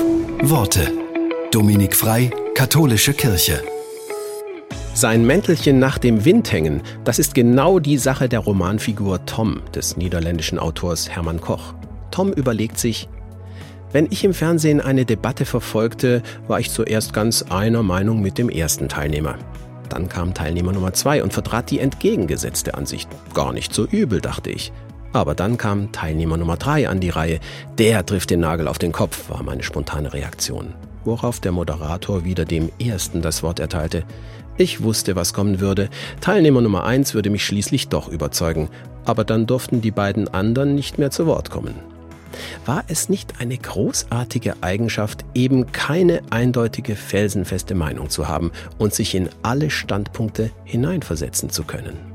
Worte. Dominik Frei, Katholische Kirche. Sein Mäntelchen nach dem Wind hängen, das ist genau die Sache der Romanfigur Tom des niederländischen Autors Hermann Koch. Tom überlegt sich, wenn ich im Fernsehen eine Debatte verfolgte, war ich zuerst ganz einer Meinung mit dem ersten Teilnehmer. Dann kam Teilnehmer Nummer zwei und vertrat die entgegengesetzte Ansicht. Gar nicht so übel, dachte ich. Aber dann kam Teilnehmer Nummer drei an die Reihe. Der trifft den Nagel auf den Kopf, war meine spontane Reaktion. Worauf der Moderator wieder dem ersten das Wort erteilte. Ich wusste, was kommen würde. Teilnehmer Nummer eins würde mich schließlich doch überzeugen. Aber dann durften die beiden anderen nicht mehr zu Wort kommen. War es nicht eine großartige Eigenschaft, eben keine eindeutige, felsenfeste Meinung zu haben und sich in alle Standpunkte hineinversetzen zu können?